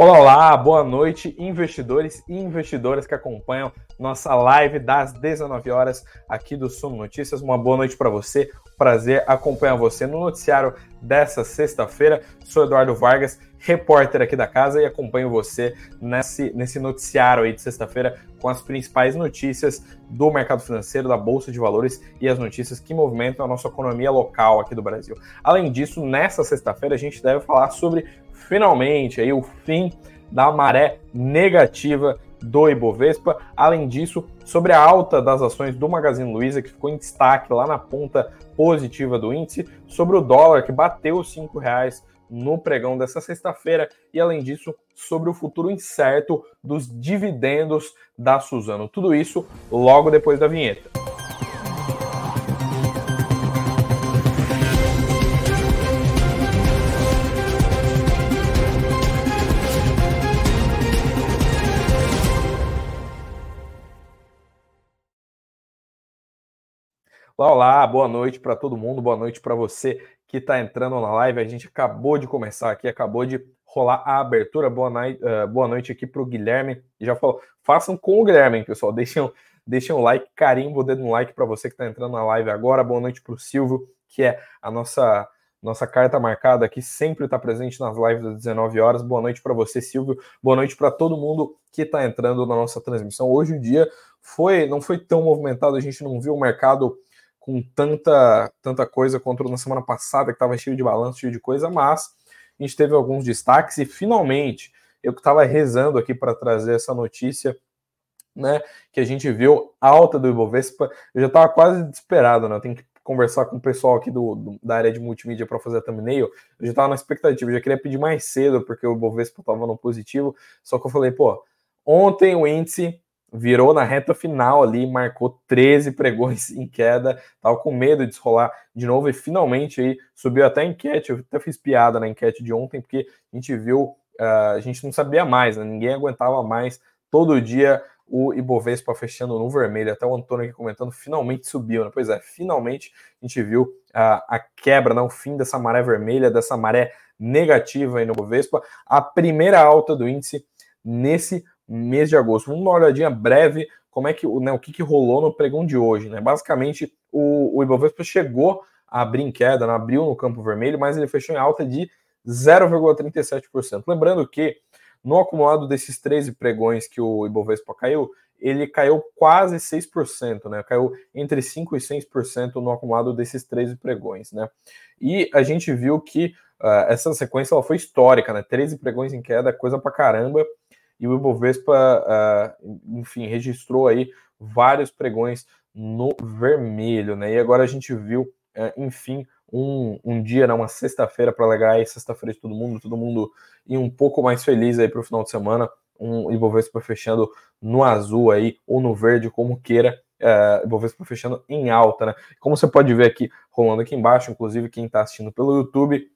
Olá, olá, boa noite, investidores e investidoras que acompanham nossa live das 19 horas aqui do Sumo Notícias. Uma boa noite para você, prazer acompanhar você no noticiário dessa sexta-feira. Sou Eduardo Vargas, repórter aqui da casa e acompanho você nesse, nesse noticiário aí de sexta-feira com as principais notícias do mercado financeiro, da Bolsa de Valores e as notícias que movimentam a nossa economia local aqui do Brasil. Além disso, nessa sexta-feira a gente deve falar sobre finalmente aí o fim da maré negativa do Ibovespa. Além disso, sobre a alta das ações do Magazine Luiza, que ficou em destaque lá na ponta positiva do índice, sobre o dólar, que bateu os R$ reais no pregão dessa sexta-feira, e além disso, sobre o futuro incerto dos dividendos da Suzano. Tudo isso logo depois da vinheta. Olá, olá, boa noite para todo mundo, boa noite para você que está entrando na live. A gente acabou de começar aqui, acabou de rolar a abertura. Boa, night, uh, boa noite aqui para o Guilherme. Já falou, façam com o Guilherme, pessoal. Deixem, deixem um like, carimbo o dedo no like para você que está entrando na live agora. Boa noite para o Silvio, que é a nossa nossa carta marcada aqui, sempre está presente nas lives às 19 horas. Boa noite para você, Silvio. Boa noite para todo mundo que está entrando na nossa transmissão. Hoje o dia foi não foi tão movimentado, a gente não viu o mercado com tanta, tanta coisa quanto na semana passada, que estava cheio de balanço, cheio de coisa, mas a gente teve alguns destaques e finalmente eu que estava rezando aqui para trazer essa notícia, né, que a gente viu alta do Ibovespa, eu já estava quase desesperado, né, eu tenho que conversar com o pessoal aqui do, do da área de multimídia para fazer a thumbnail, eu já estava na expectativa, eu já queria pedir mais cedo, porque o Ibovespa estava no positivo, só que eu falei, pô, ontem o índice virou na reta final ali, marcou 13 pregões em queda, tava com medo de desrolar de novo e finalmente aí subiu até a enquete, eu até fiz piada na enquete de ontem, porque a gente viu, uh, a gente não sabia mais, né? ninguém aguentava mais, todo dia o Ibovespa fechando no vermelho, até o Antônio aqui comentando, finalmente subiu, né? Pois é, finalmente a gente viu uh, a quebra, né? o fim dessa maré vermelha, dessa maré negativa aí no Ibovespa, a primeira alta do índice nesse mês de agosto. Vamos dar uma olhadinha breve como é que né, o que, que rolou no pregão de hoje. Né? Basicamente, o, o Ibovespa chegou a abrir em queda, não abriu no campo vermelho, mas ele fechou em alta de 0,37%. Lembrando que no acumulado desses 13 pregões que o Ibovespa caiu, ele caiu quase 6%, né? Caiu entre 5% e 6% no acumulado desses 13 pregões, né? E a gente viu que uh, essa sequência ela foi histórica, né? 13 pregões em queda, coisa pra caramba e o Ibovespa, uh, enfim, registrou aí vários pregões no vermelho, né? E agora a gente viu, uh, enfim, um, um dia, né, uma sexta-feira para legar aí, sexta-feira de todo mundo, todo mundo ir um pouco mais feliz aí para o final de semana, um Ibovespa fechando no azul aí, ou no verde, como queira, uh, Ibovespa fechando em alta, né? Como você pode ver aqui, rolando aqui embaixo, inclusive quem está assistindo pelo YouTube,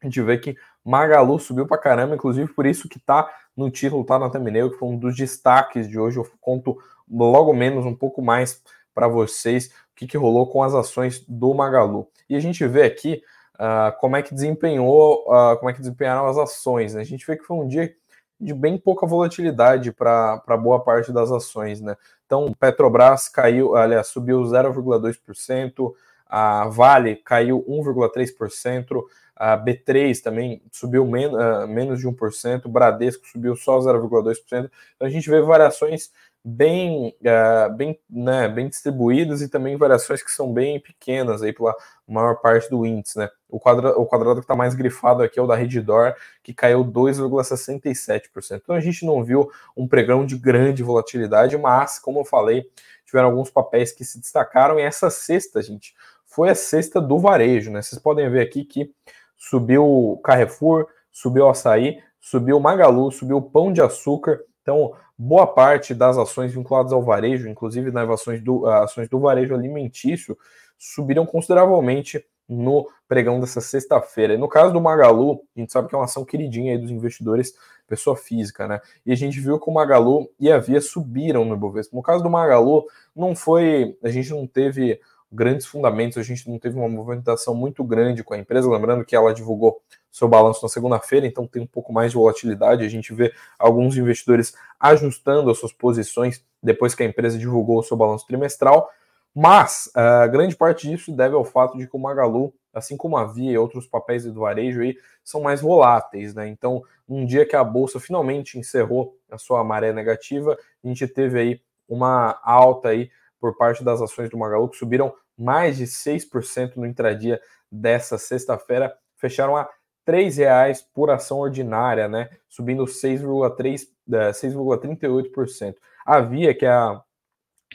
a gente vê que Magalu subiu para caramba, inclusive por isso que tá no título, tá na thumbnail, que foi um dos destaques de hoje. Eu conto logo menos um pouco mais para vocês o que, que rolou com as ações do Magalu. E a gente vê aqui uh, como é que desempenhou, uh, como é que desempenharam as ações. Né? A gente vê que foi um dia de bem pouca volatilidade para boa parte das ações, né? Então, Petrobras caiu, aliás, subiu 0,2%, a Vale caiu 1,3%, a B3 também subiu men uh, menos de 1%, o Bradesco subiu só 0,2%. Então a gente vê variações bem, uh, bem, né, bem distribuídas e também variações que são bem pequenas aí pela maior parte do índice. Né? O, quadra o quadrado que está mais grifado aqui é o da Reddor, que caiu 2,67%. Então a gente não viu um pregão de grande volatilidade, mas, como eu falei, tiveram alguns papéis que se destacaram e essa sexta, gente, foi a sexta do varejo. Né? Vocês podem ver aqui que subiu Carrefour, subiu Açaí, subiu Magalu, subiu Pão de Açúcar. Então, boa parte das ações vinculadas ao varejo, inclusive nas ações do, ações do varejo alimentício, subiram consideravelmente no pregão dessa sexta-feira. No caso do Magalu, a gente sabe que é uma ação queridinha aí dos investidores, pessoa física, né? E a gente viu que o Magalu e a Via subiram no Ibovespa. No caso do Magalu, não foi, a gente não teve grandes fundamentos, a gente não teve uma movimentação muito grande com a empresa, lembrando que ela divulgou seu balanço na segunda-feira, então tem um pouco mais de volatilidade, a gente vê alguns investidores ajustando as suas posições depois que a empresa divulgou o seu balanço trimestral, mas a uh, grande parte disso deve ao fato de que o Magalu, assim como a Via e outros papéis do varejo aí, são mais voláteis, né? Então, um dia que a bolsa finalmente encerrou a sua maré negativa, a gente teve aí uma alta aí por parte das ações do Magalu, que subiram mais de 6% no intradia dessa sexta-feira, fecharam a R$ reais por ação ordinária, né? Subindo 6,38%. A Via, que é a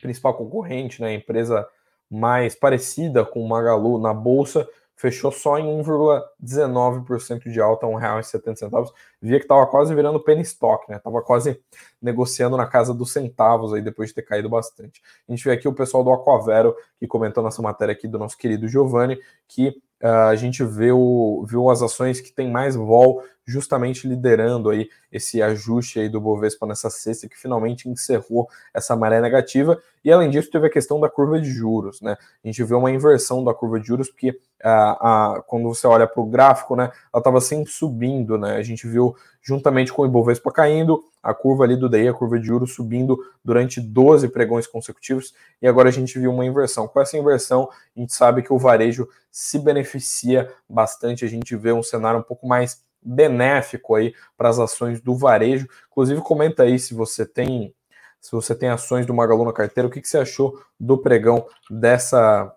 principal concorrente, né, a empresa mais parecida com o Magalu na bolsa, fechou só em 1,19% de alta, R$ 1,70. Via que estava quase virando penny stock, né? Tava quase negociando na casa dos centavos aí depois de ter caído bastante. A gente vê aqui o pessoal do Aquavero que comentou nessa matéria aqui do nosso querido Giovanni que uh, a gente viu, viu as ações que tem mais vol justamente liderando aí esse ajuste aí do Bovespa nessa sexta, que finalmente encerrou essa maré negativa. E além disso, teve a questão da curva de juros, né? A gente vê uma inversão da curva de juros, porque quando você olha para o gráfico, né, ela estava sempre subindo, né? A gente viu juntamente com o Ibovespa caindo, a curva ali do DI, a curva de juros subindo durante 12 pregões consecutivos, e agora a gente viu uma inversão. Com essa inversão, a gente sabe que o varejo se beneficia bastante, a gente vê um cenário um pouco mais benéfico aí para as ações do varejo. Inclusive, comenta aí se você tem se você tem ações do Magalu na carteira, o que, que você achou do pregão dessa,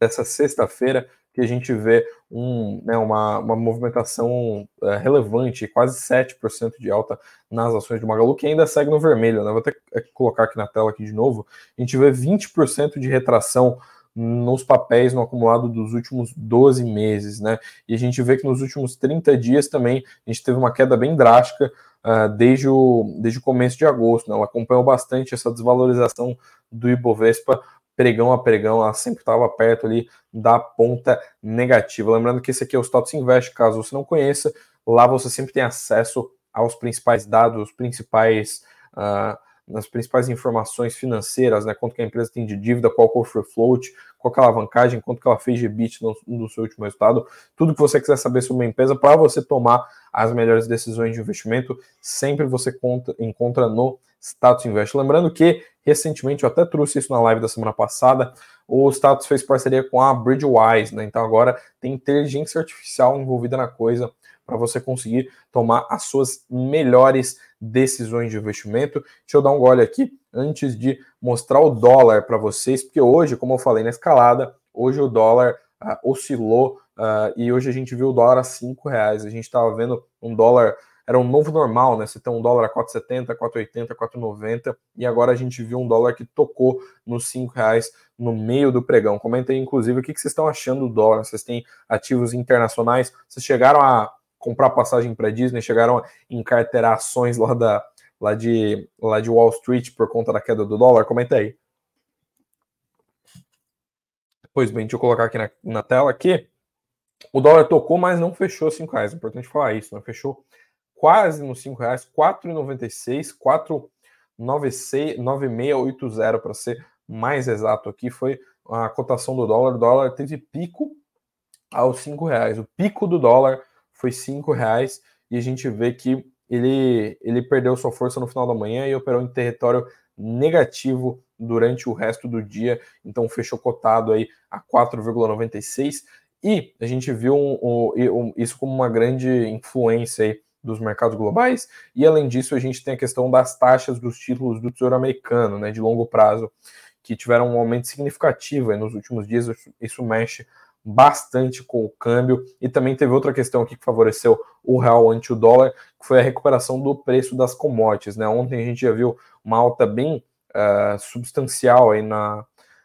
dessa sexta-feira, que a gente vê um, né, uma, uma movimentação é, relevante, quase 7% de alta nas ações do Magalu, que ainda segue no vermelho. Né? Vou até colocar aqui na tela aqui de novo. A gente vê 20% de retração nos papéis no acumulado dos últimos 12 meses, né? E a gente vê que nos últimos 30 dias também a gente teve uma queda bem drástica uh, desde, o, desde o começo de agosto, né? Ela acompanhou bastante essa desvalorização do Ibovespa pregão a pregão, ela sempre estava perto ali da ponta negativa. Lembrando que esse aqui é o Status Invest, caso você não conheça, lá você sempre tem acesso aos principais dados, os principais uh, nas principais informações financeiras, né? Quanto que a empresa tem de dívida, qual é o free float, qual é a alavancagem, quanto que ela fez de EBIT no, no seu último resultado, tudo que você quiser saber sobre uma empresa para você tomar as melhores decisões de investimento, sempre você conta, encontra no Status Invest. Lembrando que recentemente eu até trouxe isso na live da semana passada, o Status fez parceria com a Bridgewise, né? Então agora tem inteligência artificial envolvida na coisa para você conseguir tomar as suas melhores decisões de investimento. Deixa eu dar um gole aqui antes de mostrar o dólar para vocês, porque hoje, como eu falei na escalada, hoje o dólar uh, oscilou uh, e hoje a gente viu o dólar a cinco reais. A gente estava vendo um dólar era um novo normal, né? Você tem um dólar a 4,70, 4,80, 4,90 e agora a gente viu um dólar que tocou nos 5 reais no meio do pregão. Comenta aí, inclusive, o que vocês estão achando do dólar. Vocês têm ativos internacionais? Vocês chegaram a comprar passagem para Disney, chegaram a encarterar ações lá, da, lá, de, lá de Wall Street por conta da queda do dólar? Comenta aí. Pois bem, deixa eu colocar aqui na, na tela que o dólar tocou, mas não fechou 5 reais. É importante falar isso, né? Fechou quase nos 5 reais, 4,96, 4,9680 para ser mais exato aqui, foi a cotação do dólar. O dólar teve pico aos 5 reais. O pico do dólar foi cinco reais e a gente vê que ele, ele perdeu sua força no final da manhã e operou em território negativo durante o resto do dia, então fechou cotado aí a 4,96 e a gente viu um, um, isso como uma grande influência aí dos mercados globais. E além disso a gente tem a questão das taxas dos títulos do Tesouro Americano, né, de longo prazo, que tiveram um aumento significativo nos últimos dias, isso mexe bastante com o câmbio e também teve outra questão aqui que favoreceu o real ante o dólar, que foi a recuperação do preço das commodities. Né? Ontem a gente já viu uma alta bem uh, substancial aí na,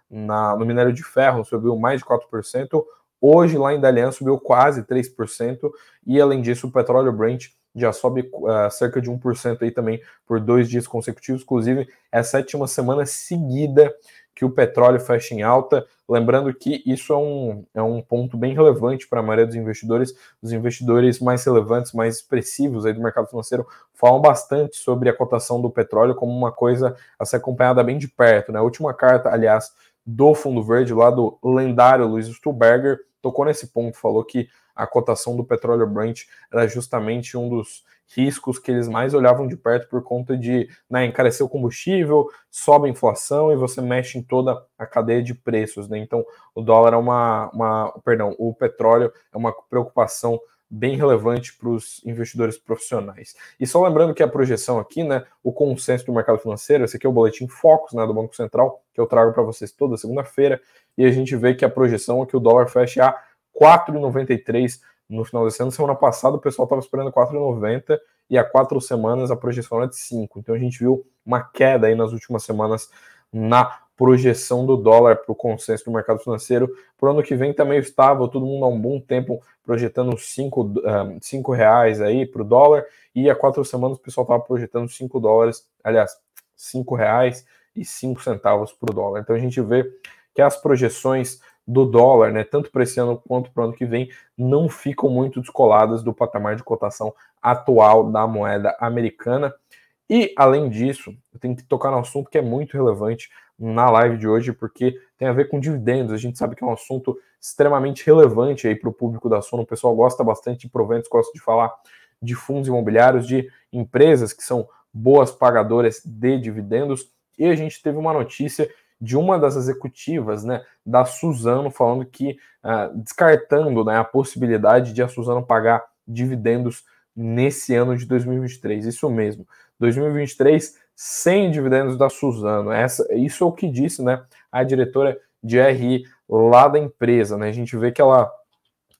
na, no minério de ferro, subiu mais de 4%. Hoje, lá em Dalian, subiu quase 3%, e além disso, o petróleo Brent já sobe uh, cerca de 1% aí também por dois dias consecutivos. Inclusive, é a sétima semana seguida que o petróleo fecha em alta. Lembrando que isso é um, é um ponto bem relevante para a maioria dos investidores. Os investidores mais relevantes, mais expressivos aí do mercado financeiro, falam bastante sobre a cotação do petróleo como uma coisa a ser acompanhada bem de perto. Né? A última carta, aliás, do Fundo Verde, lá do lendário Luiz Stuberger, tocou nesse ponto, falou que a cotação do petróleo Brent era justamente um dos riscos que eles mais olhavam de perto por conta de né, encarecer o combustível, sobe a inflação e você mexe em toda a cadeia de preços. Né? Então, o dólar é uma, uma. Perdão, o petróleo é uma preocupação bem relevante para os investidores profissionais. E só lembrando que a projeção aqui, né, o consenso do mercado financeiro, esse aqui é o boletim Focus, né, do Banco Central, que eu trago para vocês toda segunda-feira, e a gente vê que a projeção é que o dólar feche a 4,93 no final desse ano. Semana passada o pessoal estava esperando 4,90 e há quatro semanas a projeção era de 5. Então a gente viu uma queda aí nas últimas semanas na projeção do dólar para o consenso do mercado financeiro. Para o ano que vem também tá estável, todo mundo há um bom tempo projetando 5 cinco, reais aí para o dólar, e há quatro semanas o pessoal estava projetando 5 dólares, aliás, 5 reais 5 centavos o dólar. Então a gente vê que as projeções do dólar, né, tanto para esse ano quanto para o ano que vem, não ficam muito descoladas do patamar de cotação atual da moeda americana. E, além disso, eu tenho que tocar no assunto que é muito relevante na live de hoje, porque tem a ver com dividendos. A gente sabe que é um assunto extremamente relevante aí para o público da Sono. O pessoal gosta bastante de proventos, gosta de falar de fundos imobiliários, de empresas que são boas pagadoras de dividendos. E a gente teve uma notícia de uma das executivas, né, da Suzano, falando que, uh, descartando né, a possibilidade de a Suzano pagar dividendos nesse ano de 2023. Isso mesmo, 2023 sem dividendos da Suzano. Essa, isso é o que disse né, a diretora de RI lá da empresa. Né? A gente vê que ela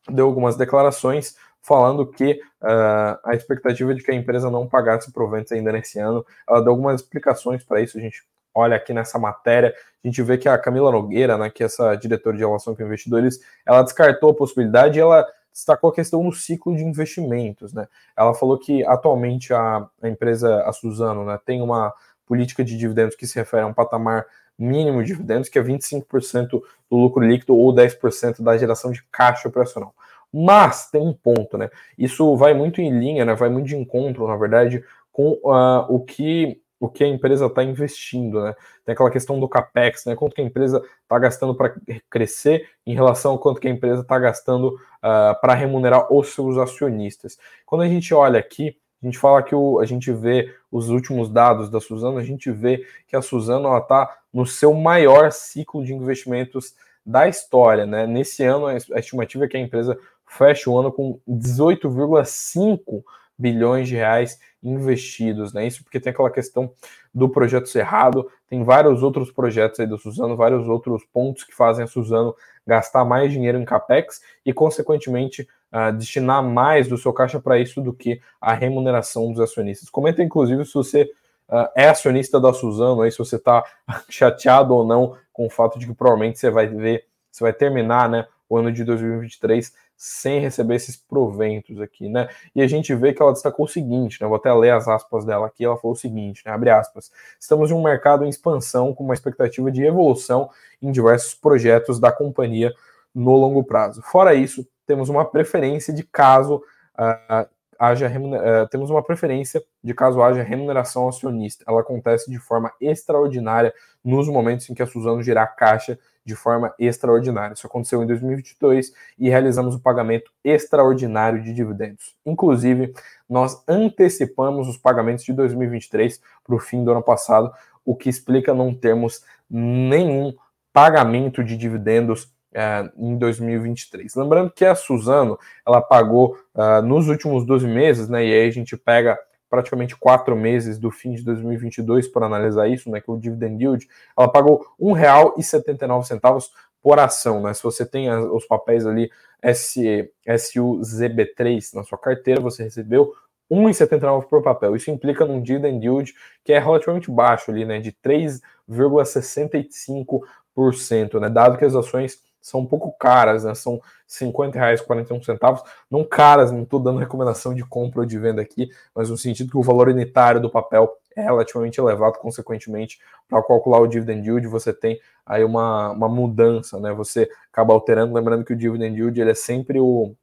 deu algumas declarações falando que uh, a expectativa de que a empresa não pagasse proventos ainda nesse ano. Ela deu algumas explicações para isso, a gente olha aqui nessa matéria, a gente vê que a Camila Nogueira, né, que é essa diretora de relação com investidores, ela descartou a possibilidade e ela destacou a questão do ciclo de investimentos, né? Ela falou que atualmente a, a empresa, a Suzano, né, tem uma política de dividendos que se refere a um patamar mínimo de dividendos, que é 25% do lucro líquido ou 10% da geração de caixa operacional. Mas tem um ponto, né? Isso vai muito em linha, né? Vai muito de encontro, na verdade, com uh, o que o que a empresa está investindo, né? Tem aquela questão do capex, né? Quanto que a empresa está gastando para crescer em relação ao quanto que a empresa está gastando uh, ah, para remunerar os seus acionistas. Quando a gente olha aqui, a gente fala que o, a gente vê os últimos dados da Suzano, a gente vê que a Suzano está no seu maior ciclo de investimentos da história, né? Nesse ano, a estimativa é que a empresa feche o ano com 18,5 bilhões de reais investidos, né? Isso porque tem aquela questão do projeto Cerrado, tem vários outros projetos aí da Suzano, vários outros pontos que fazem a Suzano gastar mais dinheiro em capex e, consequentemente, uh, destinar mais do seu caixa para isso do que a remuneração dos acionistas. Comenta, inclusive, se você uh, é acionista da Suzano, aí, se você está chateado ou não com o fato de que provavelmente você vai ver, você vai terminar né, o ano de 2023 sem receber esses proventos aqui, né? E a gente vê que ela destacou o seguinte, né? Vou até ler as aspas dela aqui. Ela falou o seguinte, né? Abre aspas. Estamos em um mercado em expansão com uma expectativa de evolução em diversos projetos da companhia no longo prazo. Fora isso, temos uma preferência de caso uh, haja uh, temos uma preferência de caso haja remuneração acionista. Ela acontece de forma extraordinária nos momentos em que a Suzano gerar caixa de forma extraordinária. Isso aconteceu em 2022 e realizamos o pagamento extraordinário de dividendos. Inclusive, nós antecipamos os pagamentos de 2023 para o fim do ano passado, o que explica não termos nenhum pagamento de dividendos Uh, em 2023. Lembrando que a Suzano ela pagou uh, nos últimos 12 meses, né? E aí a gente pega praticamente quatro meses do fim de 2022 para analisar isso, né, que o dividend yield, ela pagou R$ 1,79 por ação, né? Se você tem os papéis ali SUZB3 na sua carteira, você recebeu 1,79 por papel. Isso implica num dividend yield que é relativamente baixo ali, né, de 3,65%, né, dado que as ações são um pouco caras, né? São 50 reais 41 centavos. Não caras, não estou dando recomendação de compra ou de venda aqui, mas no sentido que o valor unitário do papel é relativamente elevado, consequentemente, para calcular o dividend yield, você tem aí uma, uma mudança, né? Você acaba alterando, lembrando que o dividend yield ele é sempre o,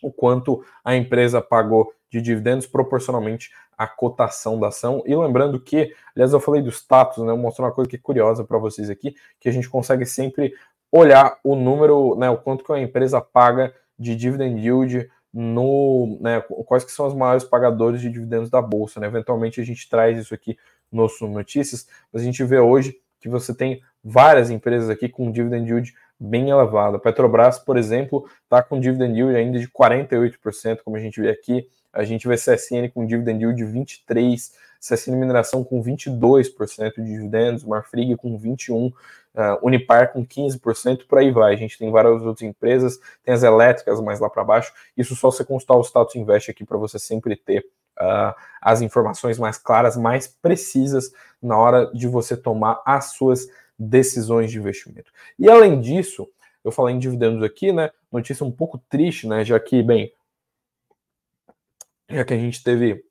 o quanto a empresa pagou de dividendos proporcionalmente à cotação da ação. E lembrando que, aliás, eu falei do status, né? Eu uma coisa que é curiosa para vocês aqui, que a gente consegue sempre olhar o número, né, o quanto que a empresa paga de dividend yield no, né, quais que são os maiores pagadores de dividendos da bolsa, né? Eventualmente a gente traz isso aqui nos notícias, mas a gente vê hoje que você tem várias empresas aqui com dividend yield bem elevado. A Petrobras, por exemplo, está com dividend yield ainda de 48%, como a gente vê aqui. A gente vê CSN com dividend yield de 23%, CSN Mineração com 22% de dividendos, Marfrig com 21%, uh, Unipar com 15%, por aí vai. A gente tem várias outras empresas, tem as elétricas mais lá para baixo. Isso só você consultar o status invest aqui para você sempre ter uh, as informações mais claras, mais precisas na hora de você tomar as suas decisões de investimento. E além disso, eu falei em dividendos aqui, né? Notícia um pouco triste, né? Já que, bem, já que a gente teve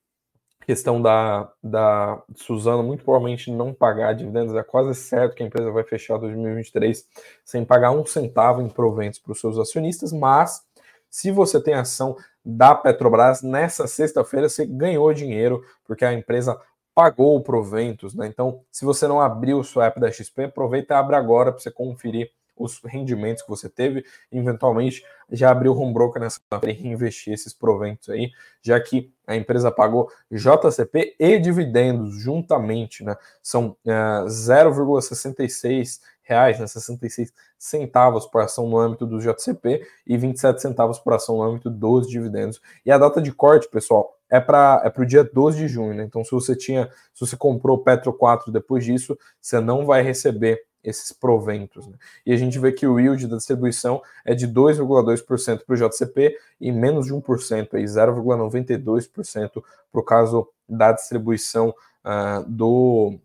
questão da, da Suzano muito provavelmente não pagar dividendos, é quase certo que a empresa vai fechar 2023 sem pagar um centavo em proventos para os seus acionistas, mas se você tem ação da Petrobras, nessa sexta-feira você ganhou dinheiro, porque a empresa pagou proventos, né? Então, se você não abriu o seu app da XP, aproveita e abre agora para você conferir os rendimentos que você teve, eventualmente já abriu o home broker nessa e reinvestir esses proventos aí, já que a empresa pagou JCP e dividendos juntamente, né? São é, 0,66 reais, né, 66 centavos por ação no âmbito do JCP e 27 centavos por ação no âmbito dos dividendos. E a data de corte, pessoal, é para é o dia 12 de junho, né? Então, se você tinha, se você comprou Petro 4 depois disso, você não vai receber esses proventos. Né? E a gente vê que o yield da distribuição é de 2,2% para o JCP e menos de 1%, 0,92% para o caso da distribuição uh, do,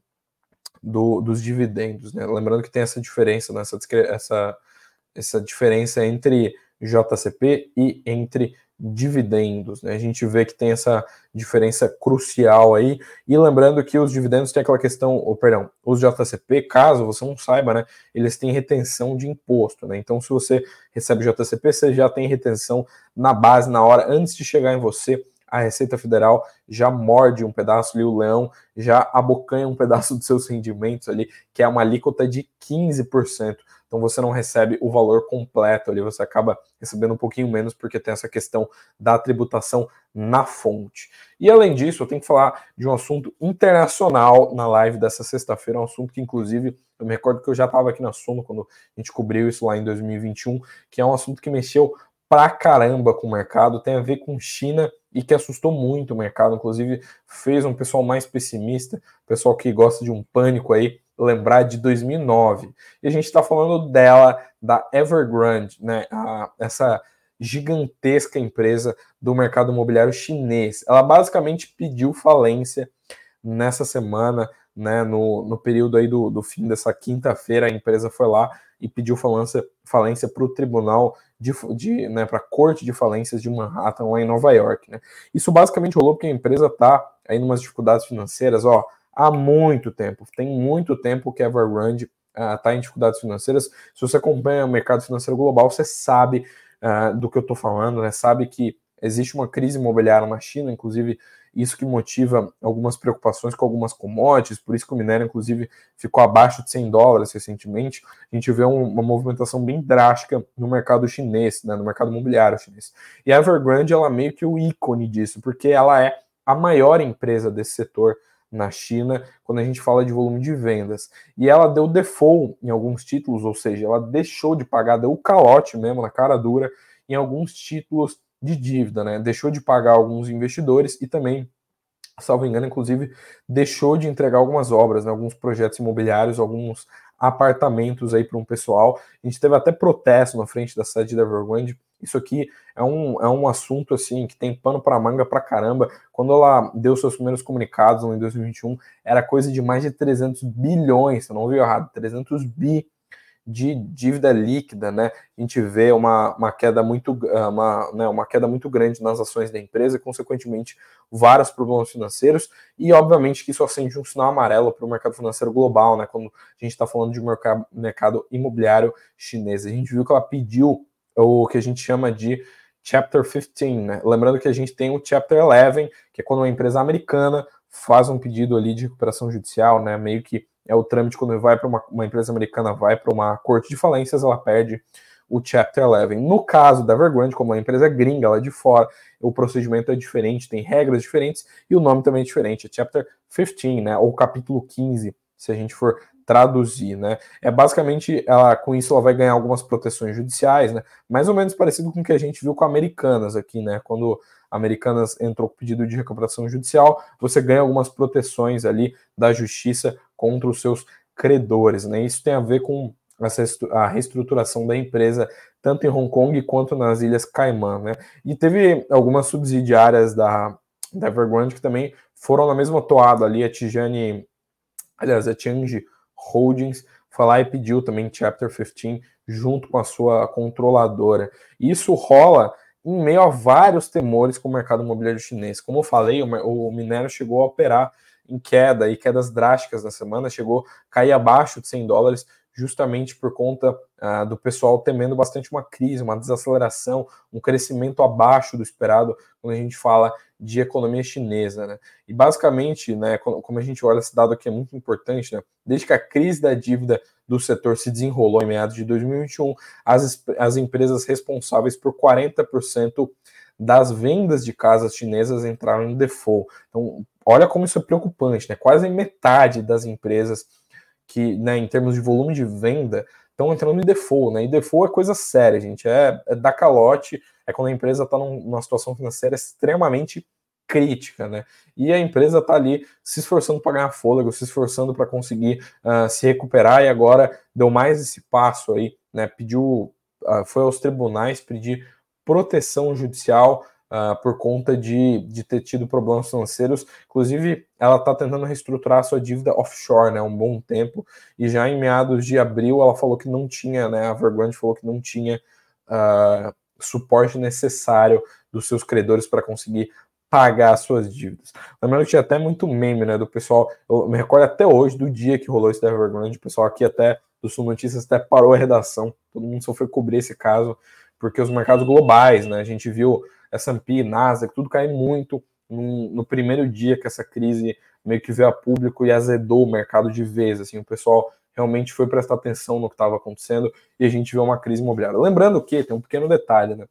do, dos dividendos. Né? Lembrando que tem essa diferença, né? essa, essa, essa diferença entre JCP e entre dividendos. Né? A gente vê que tem essa diferença crucial aí. E lembrando que os dividendos têm aquela questão, ou perdão, os JCP, caso você não saiba, né, eles têm retenção de imposto. Né? Então, se você recebe JCP, você já tem retenção na base, na hora, antes de chegar em você. A Receita Federal já morde um pedaço ali, o leão já abocanha um pedaço dos seus rendimentos ali, que é uma alíquota de 15% então você não recebe o valor completo ali, você acaba recebendo um pouquinho menos porque tem essa questão da tributação na fonte. E além disso, eu tenho que falar de um assunto internacional na live dessa sexta-feira, um assunto que inclusive eu me recordo que eu já estava aqui na Suno quando a gente cobriu isso lá em 2021, que é um assunto que mexeu pra caramba com o mercado, tem a ver com China e que assustou muito o mercado, inclusive fez um pessoal mais pessimista, pessoal que gosta de um pânico aí, lembrar de 2009. E a gente está falando dela, da Evergrande, né? A, essa gigantesca empresa do mercado imobiliário chinês. Ela basicamente pediu falência nessa semana, né? No, no período aí do, do fim dessa quinta-feira, a empresa foi lá e pediu falência falência para o tribunal de, de né, para a corte de falências de Manhattan lá em Nova York, né? Isso basicamente rolou porque a empresa está aí numas dificuldades financeiras, ó há muito tempo. Tem muito tempo que a Evergrande está uh, em dificuldades financeiras. Se você acompanha o mercado financeiro global, você sabe uh, do que eu estou falando, né? Sabe que existe uma crise imobiliária na China, inclusive isso que motiva algumas preocupações com algumas commodities, por isso que o minério, inclusive, ficou abaixo de 100 dólares recentemente. A gente vê um, uma movimentação bem drástica no mercado chinês, né, no mercado imobiliário chinês. E a Evergrande, ela é meio que o ícone disso, porque ela é a maior empresa desse setor na China quando a gente fala de volume de vendas. E ela deu default em alguns títulos, ou seja, ela deixou de pagar, deu o calote mesmo na cara dura em alguns títulos de dívida, né? Deixou de pagar alguns investidores e também, salvo engano, inclusive, deixou de entregar algumas obras, né? alguns projetos imobiliários, alguns apartamentos aí para um pessoal. A gente teve até protesto na frente da sede da Evergrande isso aqui é um, é um assunto assim que tem pano para manga para caramba. Quando ela deu seus primeiros comunicados em 2021, era coisa de mais de 300 bilhões, você não ouviu errado, 300 bi de dívida líquida, né? A gente vê uma, uma queda muito ah, uma, né, uma queda muito grande nas ações da empresa, consequentemente vários problemas financeiros e obviamente que isso acende um sinal amarelo para o mercado financeiro global, né? Quando a gente está falando de mercado, mercado imobiliário chinês, a gente viu que ela pediu o que a gente chama de Chapter 15, né? Lembrando que a gente tem o Chapter 11, que é quando uma empresa americana faz um pedido ali de recuperação judicial, né? Meio que é o trâmite quando vai para uma, uma, empresa americana, vai para uma corte de falências, ela perde o Chapter 11. No caso da Evergrande, como é uma empresa gringa lá de fora, o procedimento é diferente, tem regras diferentes e o nome também é diferente, é Chapter 15, né? Ou capítulo 15, se a gente for traduzir, né? É basicamente ela com isso ela vai ganhar algumas proteções judiciais, né? Mais ou menos parecido com o que a gente viu com Americanas aqui, né? Quando Americanas entrou com pedido de recuperação judicial, você ganha algumas proteções ali da justiça contra os seus credores, né? Isso tem a ver com a reestruturação da empresa tanto em Hong Kong quanto nas Ilhas Caimã, né? E teve algumas subsidiárias da, da Evergrande que também foram na mesma toada ali, a Tijane, aliás, a Tianji Holdings foi lá e pediu também Chapter 15 junto com a sua controladora. Isso rola em meio a vários temores com o mercado imobiliário chinês. Como eu falei, o, minério chegou a operar em queda e quedas drásticas na semana, chegou a cair abaixo de 100 dólares justamente por conta ah, do pessoal temendo bastante uma crise, uma desaceleração, um crescimento abaixo do esperado quando a gente fala de economia chinesa. Né? E basicamente, né, como a gente olha esse dado aqui é muito importante, né? desde que a crise da dívida do setor se desenrolou em meados de 2021, as, as empresas responsáveis por 40% das vendas de casas chinesas entraram em default. Então, olha como isso é preocupante, né? Quase metade das empresas que, né, em termos de volume de venda, estão entrando em default, né? E default é coisa séria, gente. É, é calote, é quando a empresa está numa situação financeira extremamente crítica, né? E a empresa está ali se esforçando para ganhar fôlego, se esforçando para conseguir uh, se recuperar e agora deu mais esse passo aí, né? Pediu, uh, foi aos tribunais pedir proteção judicial uh, por conta de, de ter tido problemas financeiros. Inclusive, ela está tentando reestruturar a sua dívida offshore, né, um bom tempo, e já em meados de abril ela falou que não tinha, né, a Evergrande falou que não tinha suporte necessário dos seus credores para conseguir pagar suas dívidas. Lembrando que tinha até muito meme, né, do pessoal, eu me recordo até hoje do dia que rolou isso da Evergrande, o pessoal aqui até do Sul Notícias até parou a redação, todo mundo só foi cobrir esse caso, porque os mercados globais, né, a gente viu S&P, Nasdaq, tudo cai muito no, no, primeiro dia que essa crise meio que veio a público e azedou o mercado de vez, assim, o pessoal realmente foi prestar atenção no que estava acontecendo e a gente viu uma crise imobiliária. Lembrando que, tem um pequeno detalhe, né,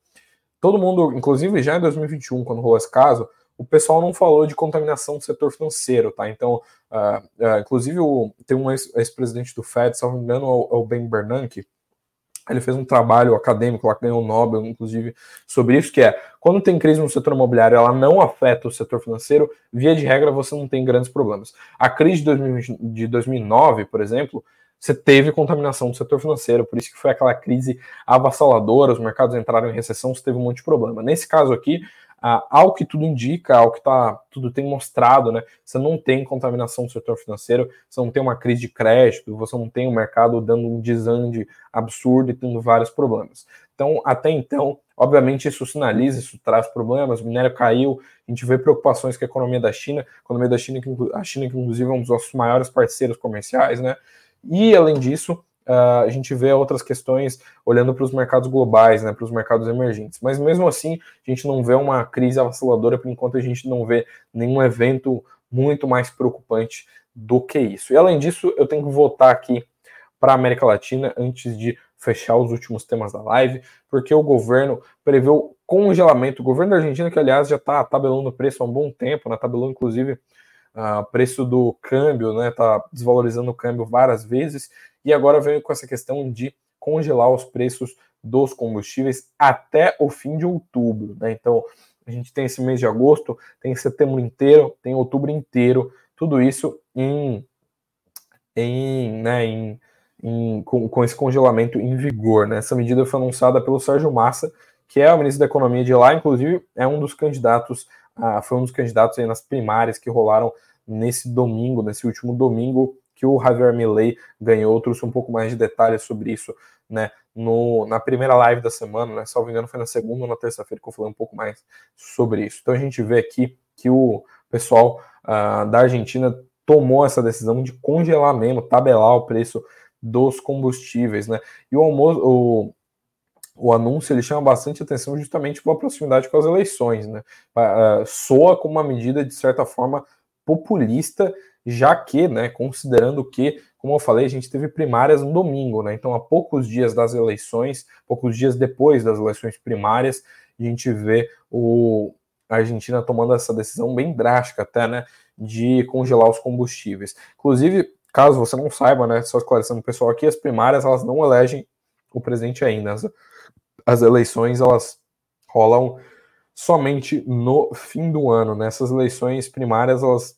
todo mundo, inclusive já em 2021, quando rolou esse caso, o pessoal não falou de contaminação do setor financeiro, tá? Então, uh, uh, inclusive, o, tem um ex-presidente do Fed, se não me engano, é o é Ben Bernanke, ele fez um trabalho acadêmico lá ganhou o Nobel, inclusive, sobre isso, que é quando tem crise no setor imobiliário, ela não afeta o setor financeiro, via de regra você não tem grandes problemas. A crise de, 2020, de 2009, por exemplo, você teve contaminação do setor financeiro, por isso que foi aquela crise avassaladora, os mercados entraram em recessão, você teve um monte de problema. Nesse caso aqui, ah, ao que tudo indica, ao que tá, tudo tem mostrado, né? Você não tem contaminação do setor financeiro, você não tem uma crise de crédito, você não tem o mercado dando um desande absurdo e tendo vários problemas. Então, até então, obviamente, isso sinaliza, isso traz problemas. O minério caiu, a gente vê preocupações com a economia da China, a economia da China, a China, que inclusive é um dos nossos maiores parceiros comerciais, né? E além disso, a gente vê outras questões olhando para os mercados globais, né, para os mercados emergentes. Mas mesmo assim, a gente não vê uma crise avassaladora por enquanto a gente não vê nenhum evento muito mais preocupante do que isso. E além disso, eu tenho que voltar aqui para a América Latina antes de fechar os últimos temas da live, porque o governo preveu congelamento. O governo da Argentina, que aliás já está tabelando o preço há um bom tempo, né, tabelando inclusive o preço do câmbio, né, tá desvalorizando o câmbio várias vezes, e agora vem com essa questão de congelar os preços dos combustíveis até o fim de outubro. Né? Então, a gente tem esse mês de agosto, tem setembro inteiro, tem outubro inteiro, tudo isso em, em, né, em, em com, com, esse congelamento em vigor. Né? Essa medida foi anunciada pelo Sérgio Massa, que é o ministro da Economia de lá, inclusive é um dos candidatos, ah, foi um dos candidatos aí nas primárias que rolaram nesse domingo, nesse último domingo, que o Javier Milei ganhou. Eu trouxe um pouco mais de detalhes sobre isso, né? No, na primeira live da semana, né? Salvo engano, foi na segunda ou na terça-feira que eu falei um pouco mais sobre isso. Então a gente vê aqui que o pessoal uh, da Argentina tomou essa decisão de congelar mesmo, tabelar o preço dos combustíveis, né? E o almoço, o, o anúncio ele chama bastante atenção justamente pela proximidade com as eleições, né? Uh, soa como uma medida de certa forma populista, já que, né, considerando que, como eu falei, a gente teve primárias no domingo, né? Então, há poucos dias das eleições, poucos dias depois das eleições primárias, a gente vê o, a Argentina tomando essa decisão bem drástica até, né, de congelar os combustíveis. Inclusive, caso você não saiba, né, só esclarecendo o pessoal aqui, as primárias elas não elegem o presidente ainda. As, as eleições elas rolam somente no fim do ano. Nessas né? eleições primárias elas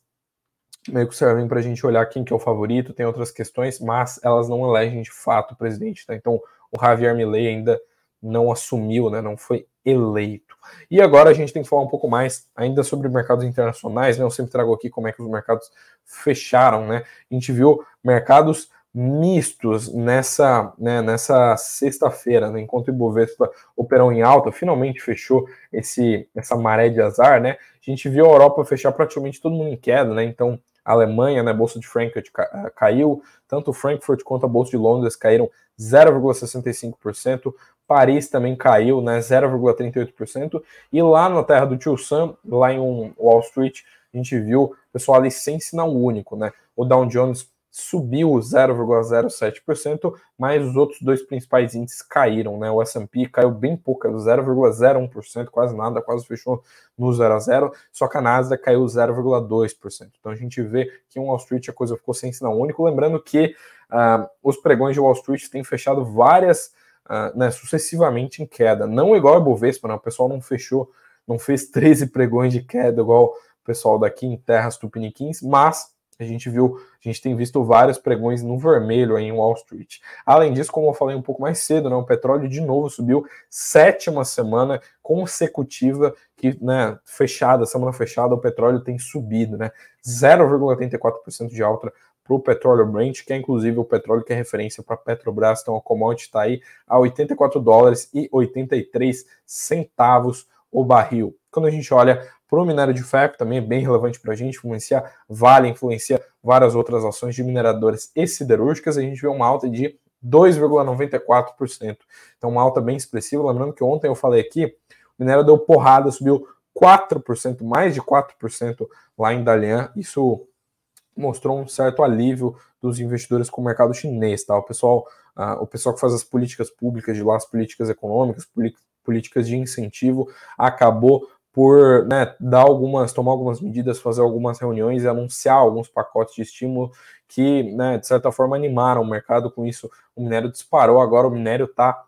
meio que servem para a gente olhar quem que é o favorito, tem outras questões, mas elas não elegem de fato o presidente. Tá? Então o Javier Milei ainda não assumiu, né, não foi eleito. E agora a gente tem que falar um pouco mais ainda sobre mercados internacionais, né? Eu sempre trago aqui como é que os mercados fecharam, né? A gente viu mercados mistos nessa, né, nessa sexta-feira, né, enquanto o Ibovespa operou em alta, finalmente fechou esse, essa maré de azar, né? A gente viu a Europa fechar praticamente todo mundo em queda, né? Então, a Alemanha, né, a bolsa de Frankfurt caiu, tanto Frankfurt quanto a bolsa de Londres caíram 0,65%, Paris também caiu, né, 0,38%, e lá na terra do Tio Sam, lá em Wall Street, a gente viu pessoal ali sem sinal único, né, o Dow Jones subiu 0,07%, mas os outros dois principais índices caíram, né? O S&P caiu bem pouco, 0,01%, quase nada, quase fechou no 0 a 0, só que a Nasdaq caiu 0,2%. Então a gente vê que em Wall Street a coisa ficou sem sinal único, lembrando que uh, os pregões de Wall Street têm fechado várias, uh, né, sucessivamente em queda, não igual a Bovespa, né? O pessoal não fechou, não fez 13 pregões de queda igual o pessoal daqui em terras tupiniquins, mas a gente viu, a gente tem visto vários pregões no vermelho aí em Wall Street. Além disso, como eu falei um pouco mais cedo, né, o petróleo de novo subiu sétima semana consecutiva que, né, fechada, semana fechada, o petróleo tem subido, né, 0,84% de alta para o petróleo Brent, que é inclusive o petróleo que é referência para Petrobras, então a commodity está aí a 84 dólares e 83 centavos o barril. Quando a gente olha para o minério de ferro, também é bem relevante para a gente, influencia Vale, influencia várias outras ações de mineradoras e siderúrgicas, a gente vê uma alta de 2,94%. Então, uma alta bem expressiva. Lembrando que ontem eu falei aqui, o minério deu porrada, subiu 4%, mais de 4% lá em Dalian. Isso mostrou um certo alívio dos investidores com o mercado chinês, tá? O pessoal, uh, o pessoal que faz as políticas públicas de lá, as políticas econômicas, políticas de incentivo, acabou por né, dar algumas, tomar algumas medidas, fazer algumas reuniões e anunciar alguns pacotes de estímulo que, né, de certa forma, animaram o mercado. Com isso, o minério disparou. Agora o minério está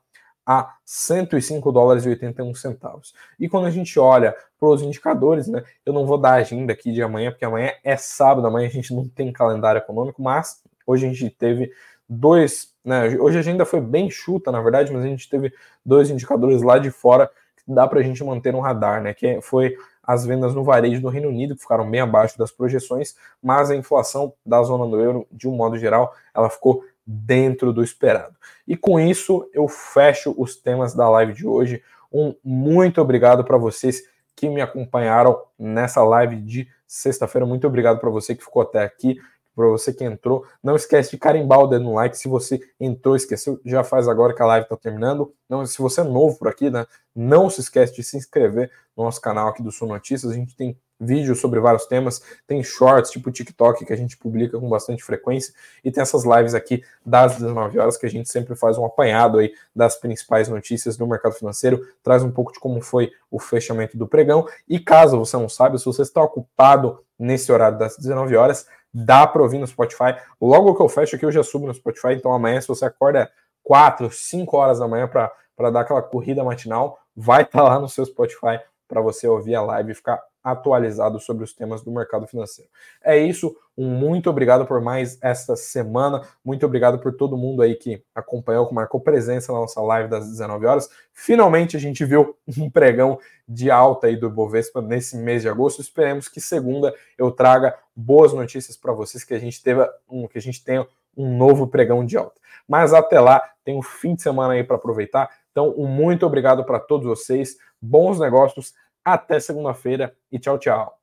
a 105 dólares e 81 centavos. E quando a gente olha para os indicadores, né, eu não vou dar agenda aqui de amanhã, porque amanhã é sábado, amanhã a gente não tem calendário econômico, mas hoje a gente teve dois, né, hoje a agenda foi bem chuta, na verdade, mas a gente teve dois indicadores lá de fora dá para a gente manter no radar, né? Que foi as vendas no varejo do Reino Unido, que ficaram bem abaixo das projeções, mas a inflação da zona do euro, de um modo geral, ela ficou dentro do esperado. E com isso, eu fecho os temas da live de hoje. Um muito obrigado para vocês que me acompanharam nessa live de sexta-feira. Muito obrigado para você que ficou até aqui para você que entrou. Não esquece de carimbar o dedo no like. Se você entrou, esqueceu, já faz agora que a live está terminando. Não, se você é novo por aqui, né, não se esquece de se inscrever no nosso canal aqui do Sul Notícias. A gente tem vídeos sobre vários temas, tem shorts tipo TikTok que a gente publica com bastante frequência e tem essas lives aqui das 19 horas que a gente sempre faz um apanhado aí das principais notícias do mercado financeiro, traz um pouco de como foi o fechamento do pregão e caso você não sabe, se você está ocupado nesse horário das 19 horas, dá para ouvir no Spotify. Logo que eu fecho aqui, eu já subo no Spotify. Então amanhã, se você acorda 4, 5 horas da manhã para dar aquela corrida matinal, vai estar tá lá no seu Spotify para você ouvir a live e ficar atualizado sobre os temas do mercado financeiro. É isso, um muito obrigado por mais esta semana, muito obrigado por todo mundo aí que acompanhou, que marcou presença na nossa live das 19 horas. Finalmente a gente viu um pregão de alta aí do Bovespa nesse mês de agosto. Esperemos que segunda eu traga boas notícias para vocês, que a gente teve um, que a gente tenha um novo pregão de alta. Mas até lá, tem um fim de semana aí para aproveitar. Então, um muito obrigado para todos vocês. Bons negócios até segunda-feira e tchau, tchau.